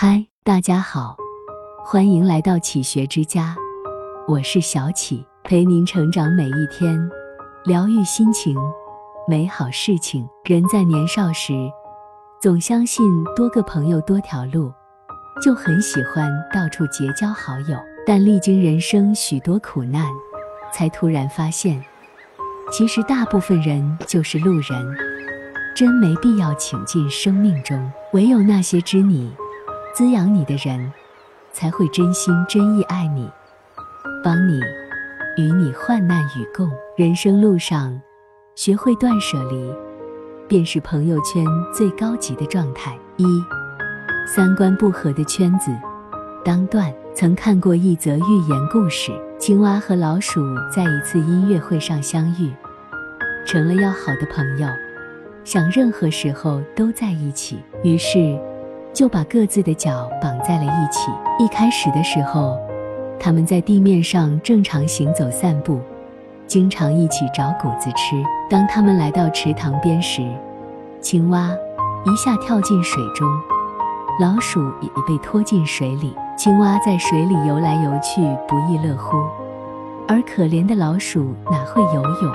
嗨，大家好，欢迎来到启学之家，我是小启，陪您成长每一天，疗愈心情，美好事情。人在年少时，总相信多个朋友多条路，就很喜欢到处结交好友。但历经人生许多苦难，才突然发现，其实大部分人就是路人，真没必要请进生命中。唯有那些知你。滋养你的人，才会真心真意爱你，帮你，与你患难与共。人生路上，学会断舍离，便是朋友圈最高级的状态。一，三观不合的圈子，当断。曾看过一则寓言故事：青蛙和老鼠在一次音乐会上相遇，成了要好的朋友，想任何时候都在一起。于是。就把各自的脚绑在了一起。一开始的时候，他们在地面上正常行走散步，经常一起找谷子吃。当他们来到池塘边时，青蛙一下跳进水中，老鼠也被拖进水里。青蛙在水里游来游去，不亦乐乎；而可怜的老鼠哪会游泳，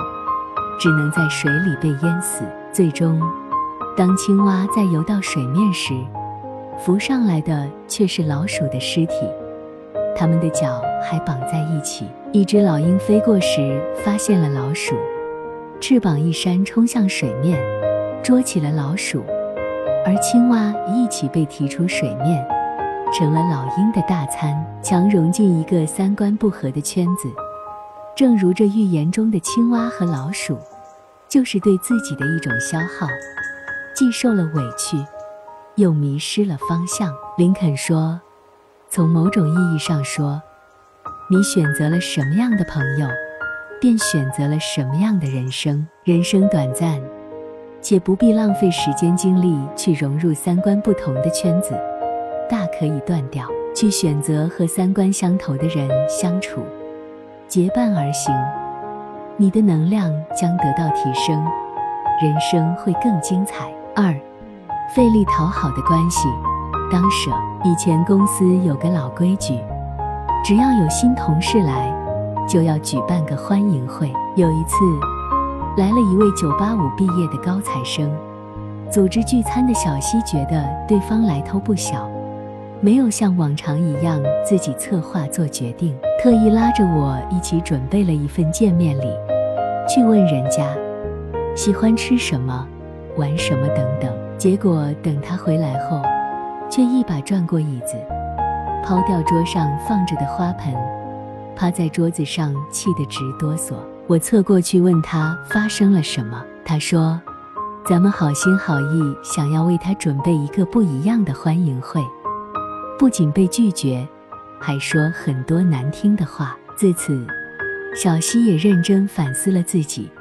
只能在水里被淹死。最终，当青蛙在游到水面时，浮上来的却是老鼠的尸体，它们的脚还绑在一起。一只老鹰飞过时，发现了老鼠，翅膀一扇冲向水面，捉起了老鼠，而青蛙一起被提出水面，成了老鹰的大餐。强融进一个三观不合的圈子，正如这寓言中的青蛙和老鼠，就是对自己的一种消耗，既受了委屈。又迷失了方向。林肯说：“从某种意义上说，你选择了什么样的朋友，便选择了什么样的人生。人生短暂，且不必浪费时间精力去融入三观不同的圈子，大可以断掉，去选择和三观相投的人相处，结伴而行，你的能量将得到提升，人生会更精彩。”二。费力讨好的关系，当舍。以前公司有个老规矩，只要有新同事来，就要举办个欢迎会。有一次，来了一位985毕业的高材生，组织聚餐的小西觉得对方来头不小，没有像往常一样自己策划做决定，特意拉着我一起准备了一份见面礼，去问人家喜欢吃什么、玩什么等等。结果等他回来后，却一把转过椅子，抛掉桌上放着的花盆，趴在桌子上气得直哆嗦。我侧过去问他发生了什么，他说：“咱们好心好意想要为他准备一个不一样的欢迎会，不仅被拒绝，还说很多难听的话。”自此，小西也认真反思了自己。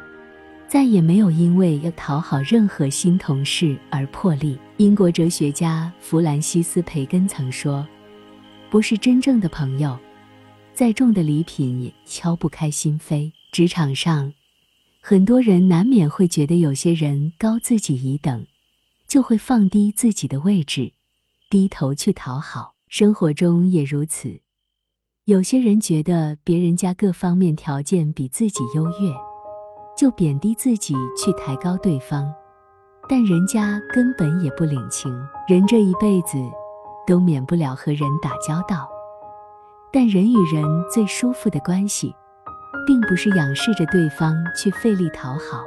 再也没有因为要讨好任何新同事而破例。英国哲学家弗兰西斯·培根曾说：“不是真正的朋友，再重的礼品也敲不开心扉。”职场上，很多人难免会觉得有些人高自己一等，就会放低自己的位置，低头去讨好。生活中也如此，有些人觉得别人家各方面条件比自己优越。就贬低自己去抬高对方，但人家根本也不领情。人这一辈子都免不了和人打交道，但人与人最舒服的关系，并不是仰视着对方去费力讨好，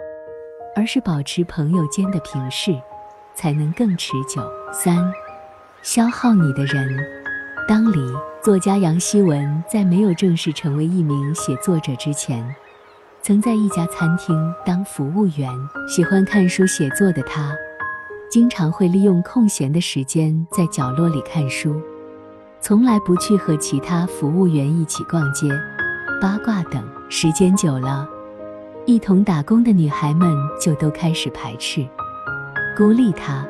而是保持朋友间的平视，才能更持久。三，消耗你的人，当离。作家杨希文在没有正式成为一名写作者之前。曾在一家餐厅当服务员，喜欢看书写作的他，经常会利用空闲的时间在角落里看书，从来不去和其他服务员一起逛街、八卦等。时间久了，一同打工的女孩们就都开始排斥、孤立他，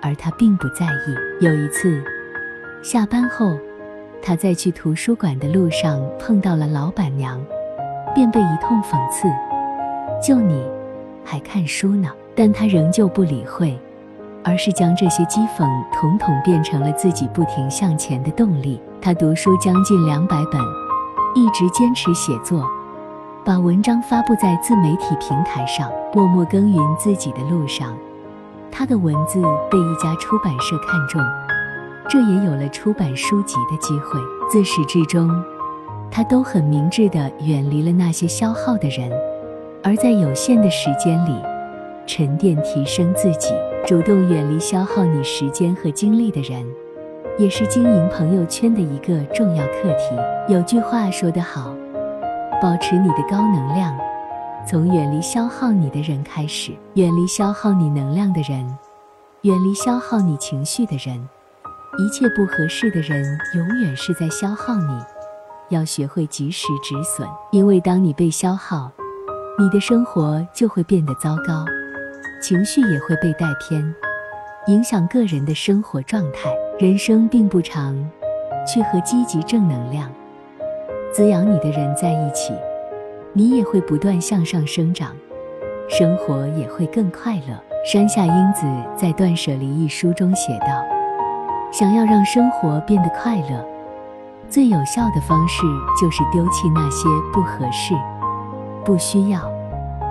而他并不在意。有一次，下班后，他在去图书馆的路上碰到了老板娘。便被一通讽刺，就你还看书呢？但他仍旧不理会，而是将这些讥讽统统变成了自己不停向前的动力。他读书将近两百本，一直坚持写作，把文章发布在自媒体平台上，默默耕耘自己的路上。他的文字被一家出版社看中，这也有了出版书籍的机会。自始至终，他都很明智地远离了那些消耗的人，而在有限的时间里，沉淀提升自己，主动远离消耗你时间和精力的人。也是经营朋友圈的一个重要课题。有句话说得好：“保持你的高能量，从远离消耗你的人开始。远离消耗你能量的人，远离消耗你情绪的人。一切不合适的人，永远是在消耗你。要学会及时止损，因为当你被消耗，你的生活就会变得糟糕，情绪也会被带偏，影响个人的生活状态。”人生并不长，去和积极正能量、滋养你的人在一起，你也会不断向上生长，生活也会更快乐。山下英子在《断舍离》一书中写道：“想要让生活变得快乐，最有效的方式就是丢弃那些不合适、不需要、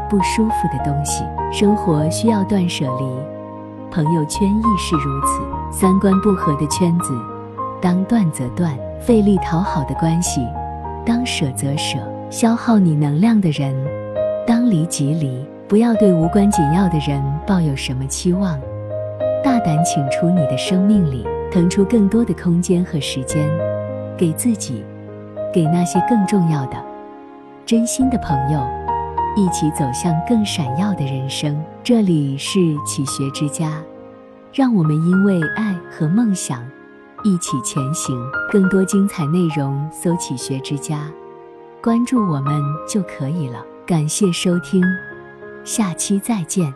不舒服的东西。生活需要断舍离，朋友圈亦是如此。”三观不合的圈子，当断则断；费力讨好的关系，当舍则舍；消耗你能量的人，当离即离。不要对无关紧要的人抱有什么期望，大胆请出你的生命里，腾出更多的空间和时间，给自己，给那些更重要的、真心的朋友，一起走向更闪耀的人生。这里是启学之家。让我们因为爱和梦想一起前行。更多精彩内容，搜“启学之家”，关注我们就可以了。感谢收听，下期再见。